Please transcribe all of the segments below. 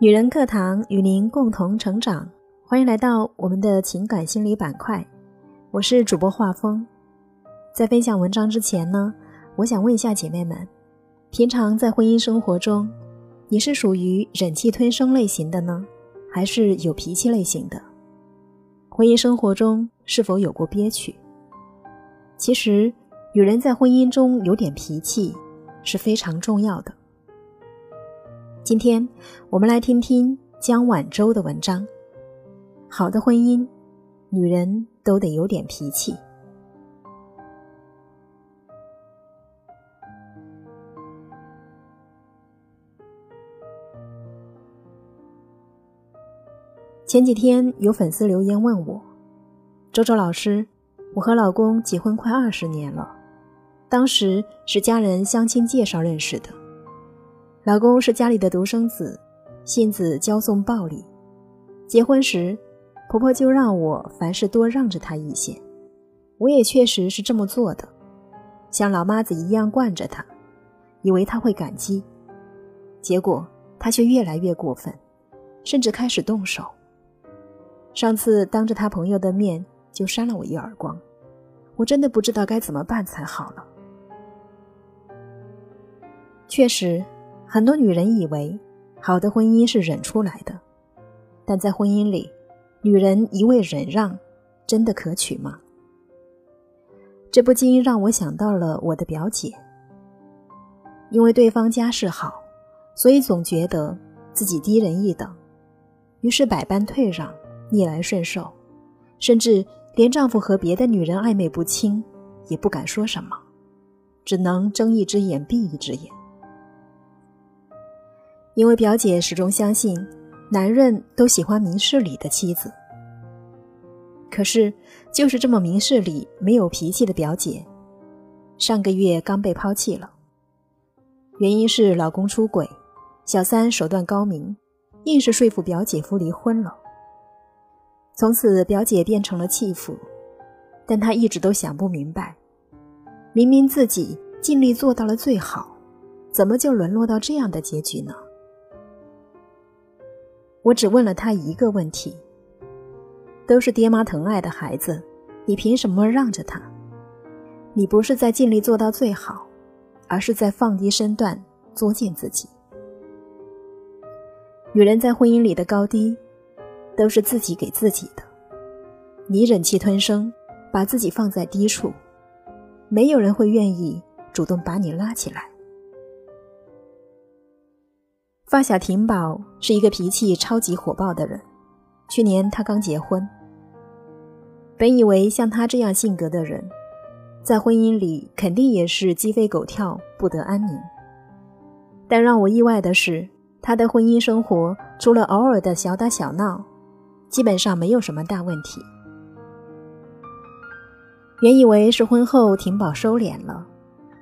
女人课堂与您共同成长，欢迎来到我们的情感心理板块。我是主播画风。在分享文章之前呢，我想问一下姐妹们：平常在婚姻生活中，你是属于忍气吞声类型的呢，还是有脾气类型的？婚姻生活中是否有过憋屈？其实，女人在婚姻中有点脾气是非常重要的。今天我们来听听江晚舟的文章。好的婚姻，女人都得有点脾气。前几天有粉丝留言问我：“周周老师。”我和老公结婚快二十年了，当时是家人相亲介绍认识的。老公是家里的独生子，性子骄纵暴戾。结婚时，婆婆就让我凡事多让着他一些，我也确实是这么做的，像老妈子一样惯着他，以为他会感激。结果他却越来越过分，甚至开始动手。上次当着他朋友的面。就扇了我一耳光，我真的不知道该怎么办才好了。确实，很多女人以为好的婚姻是忍出来的，但在婚姻里，女人一味忍让，真的可取吗？这不禁让我想到了我的表姐。因为对方家世好，所以总觉得自己低人一等，于是百般退让，逆来顺受，甚至。连丈夫和别的女人暧昧不清，也不敢说什么，只能睁一只眼闭一只眼。因为表姐始终相信，男人都喜欢明事理的妻子。可是，就是这么明事理、没有脾气的表姐，上个月刚被抛弃了。原因是老公出轨，小三手段高明，硬是说服表姐夫离婚了。从此，表姐变成了弃妇，但她一直都想不明白，明明自己尽力做到了最好，怎么就沦落到这样的结局呢？我只问了他一个问题：都是爹妈疼爱的孩子，你凭什么让着他？你不是在尽力做到最好，而是在放低身段作践自己。女人在婚姻里的高低。都是自己给自己的。你忍气吞声，把自己放在低处，没有人会愿意主动把你拉起来。发小婷宝是一个脾气超级火爆的人。去年他刚结婚，本以为像他这样性格的人，在婚姻里肯定也是鸡飞狗跳，不得安宁。但让我意外的是，他的婚姻生活除了偶尔的小打小闹。基本上没有什么大问题。原以为是婚后婷宝收敛了，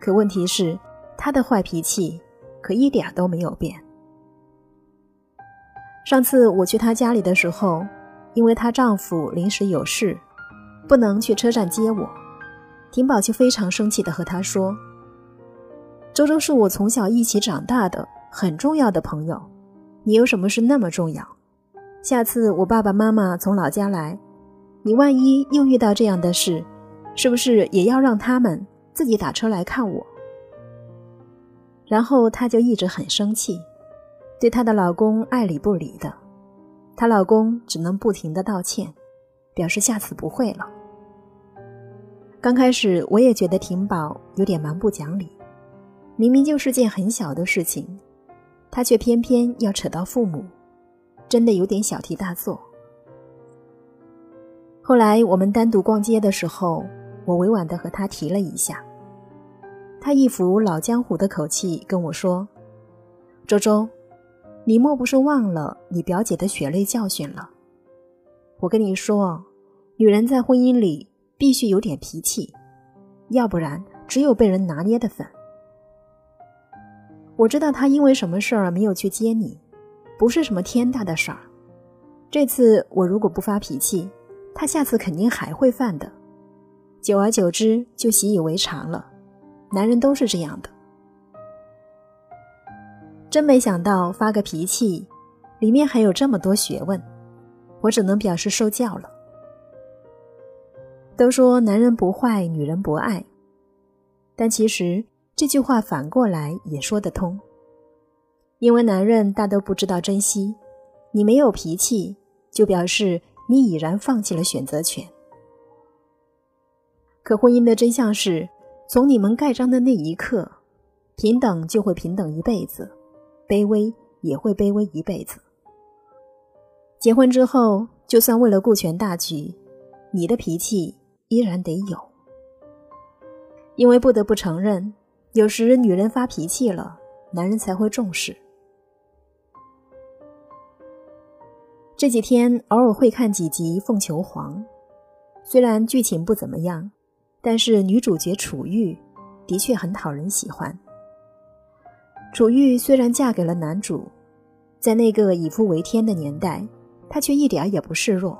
可问题是她的坏脾气可一点都没有变。上次我去她家里的时候，因为她丈夫临时有事，不能去车站接我，婷宝就非常生气的和她说：“周周是我从小一起长大的很重要的朋友，你有什么事那么重要？”下次我爸爸妈妈从老家来，你万一又遇到这样的事，是不是也要让他们自己打车来看我？然后她就一直很生气，对她的老公爱理不理的，她老公只能不停的道歉，表示下次不会了。刚开始我也觉得婷宝有点蛮不讲理，明明就是件很小的事情，她却偏偏要扯到父母。真的有点小题大做。后来我们单独逛街的时候，我委婉的和他提了一下，他一副老江湖的口气跟我说：“周周，你莫不是忘了你表姐的血泪教训了？我跟你说，女人在婚姻里必须有点脾气，要不然只有被人拿捏的份。我知道他因为什么事儿没有去接你。”不是什么天大的事儿，这次我如果不发脾气，他下次肯定还会犯的。久而久之就习以为常了，男人都是这样的。真没想到发个脾气，里面还有这么多学问，我只能表示受教了。都说男人不坏，女人不爱，但其实这句话反过来也说得通。因为男人大都不知道珍惜，你没有脾气，就表示你已然放弃了选择权。可婚姻的真相是，从你们盖章的那一刻，平等就会平等一辈子，卑微也会卑微一辈子。结婚之后，就算为了顾全大局，你的脾气依然得有。因为不得不承认，有时女人发脾气了，男人才会重视。这几天偶尔会看几集《凤求凰》，虽然剧情不怎么样。但是女主角楚玉的确很讨人喜欢。楚玉虽然嫁给了男主，在那个以夫为天的年代，她却一点也不示弱。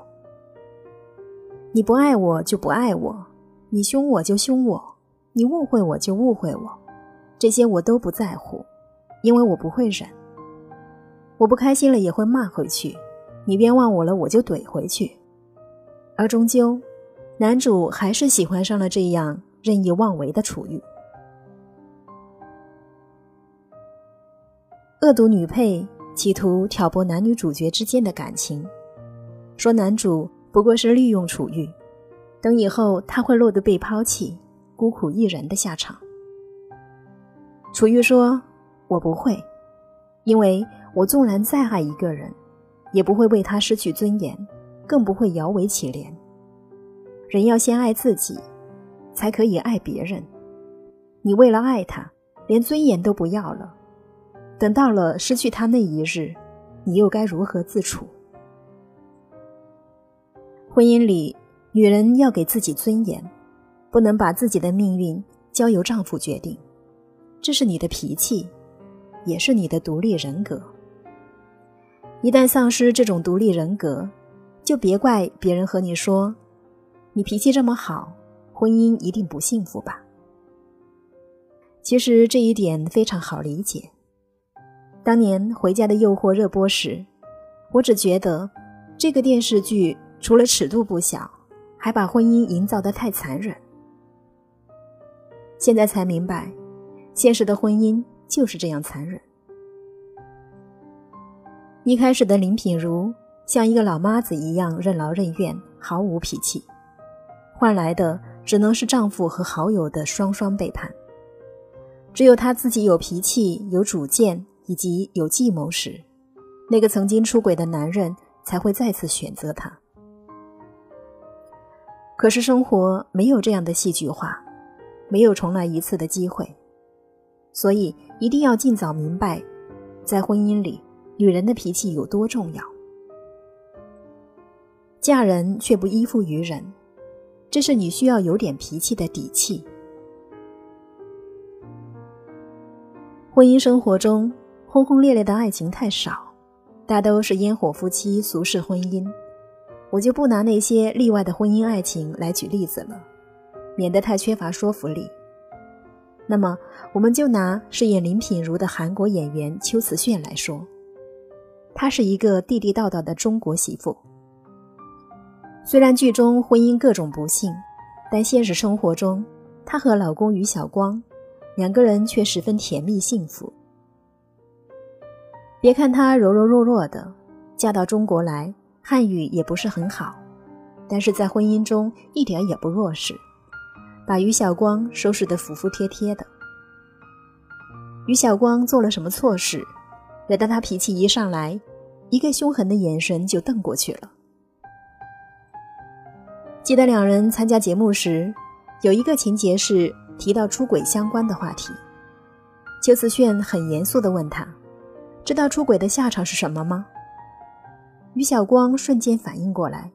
你不爱我就不爱我，你凶我就凶我，你误会我就误会我，这些我都不在乎，因为我不会忍。我不开心了也会骂回去，你冤枉我了我就怼回去，而终究。男主还是喜欢上了这样任意妄为的楚玉。恶毒女配企图挑拨男女主角之间的感情，说男主不过是利用楚玉，等以后他会落得被抛弃、孤苦一人的下场。楚玉说：“我不会，因为我纵然再爱一个人，也不会为他失去尊严，更不会摇尾乞怜。”人要先爱自己，才可以爱别人。你为了爱他，连尊严都不要了，等到了失去他那一日，你又该如何自处？婚姻里，女人要给自己尊严，不能把自己的命运交由丈夫决定。这是你的脾气，也是你的独立人格。一旦丧失这种独立人格，就别怪别人和你说。你脾气这么好，婚姻一定不幸福吧？其实这一点非常好理解。当年《回家的诱惑》热播时，我只觉得这个电视剧除了尺度不小，还把婚姻营造得太残忍。现在才明白，现实的婚姻就是这样残忍。一开始的林品如像一个老妈子一样任劳任怨，毫无脾气。换来的只能是丈夫和好友的双双背叛。只有她自己有脾气、有主见以及有计谋时，那个曾经出轨的男人才会再次选择她。可是生活没有这样的戏剧化，没有重来一次的机会，所以一定要尽早明白，在婚姻里，女人的脾气有多重要。嫁人却不依附于人。这是你需要有点脾气的底气。婚姻生活中，轰轰烈烈的爱情太少，大都是烟火夫妻、俗世婚姻。我就不拿那些例外的婚姻爱情来举例子了，免得太缺乏说服力。那么，我们就拿饰演林品如的韩国演员秋瓷炫来说，她是一个地地道道的中国媳妇。虽然剧中婚姻各种不幸，但现实生活中，她和老公于晓光两个人却十分甜蜜幸福。别看她柔柔弱弱的，嫁到中国来，汉语也不是很好，但是在婚姻中一点也不弱势，把于晓光收拾得服服帖帖的。于晓光做了什么错事，惹得他脾气一上来，一个凶狠的眼神就瞪过去了。记得两人参加节目时，有一个情节是提到出轨相关的话题。邱瓷炫很严肃地问他：“知道出轨的下场是什么吗？”于晓光瞬间反应过来，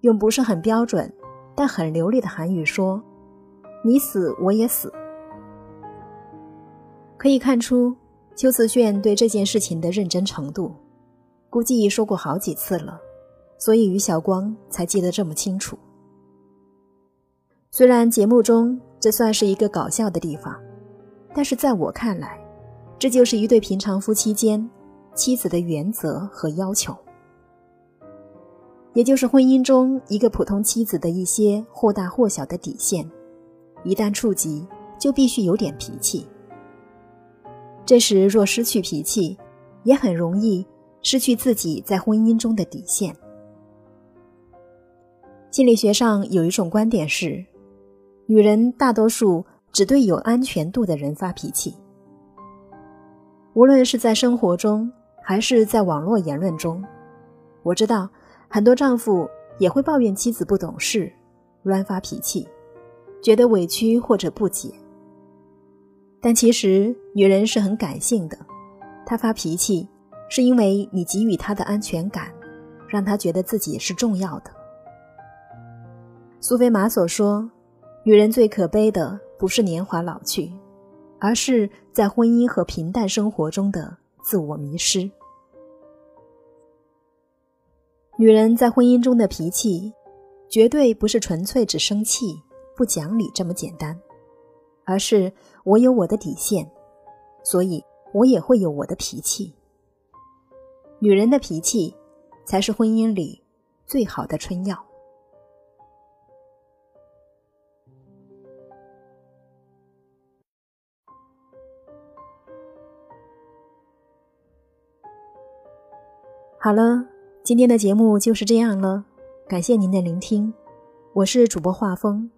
用不是很标准但很流利的韩语说：“你死我也死。”可以看出邱瓷炫对这件事情的认真程度，估计说过好几次了，所以于晓光才记得这么清楚。虽然节目中这算是一个搞笑的地方，但是在我看来，这就是一对平常夫妻间妻子的原则和要求，也就是婚姻中一个普通妻子的一些或大或小的底线，一旦触及，就必须有点脾气。这时若失去脾气，也很容易失去自己在婚姻中的底线。心理学上有一种观点是，女人大多数只对有安全度的人发脾气。无论是在生活中，还是在网络言论中，我知道很多丈夫也会抱怨妻子不懂事、乱发脾气，觉得委屈或者不解。但其实女人是很感性的，她发脾气是因为你给予她的安全感，让她觉得自己是重要的。苏菲玛索说：“女人最可悲的不是年华老去。”而是在婚姻和平淡生活中的自我迷失。女人在婚姻中的脾气，绝对不是纯粹只生气、不讲理这么简单，而是我有我的底线，所以我也会有我的脾气。女人的脾气，才是婚姻里最好的春药。好了，今天的节目就是这样了，感谢您的聆听，我是主播画风。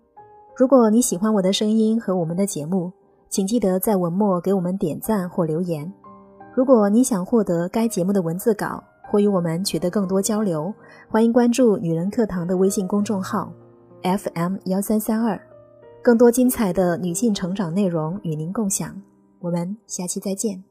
如果你喜欢我的声音和我们的节目，请记得在文末给我们点赞或留言。如果你想获得该节目的文字稿或与我们取得更多交流，欢迎关注“女人课堂”的微信公众号 FM 幺三三二，更多精彩的女性成长内容与您共享。我们下期再见。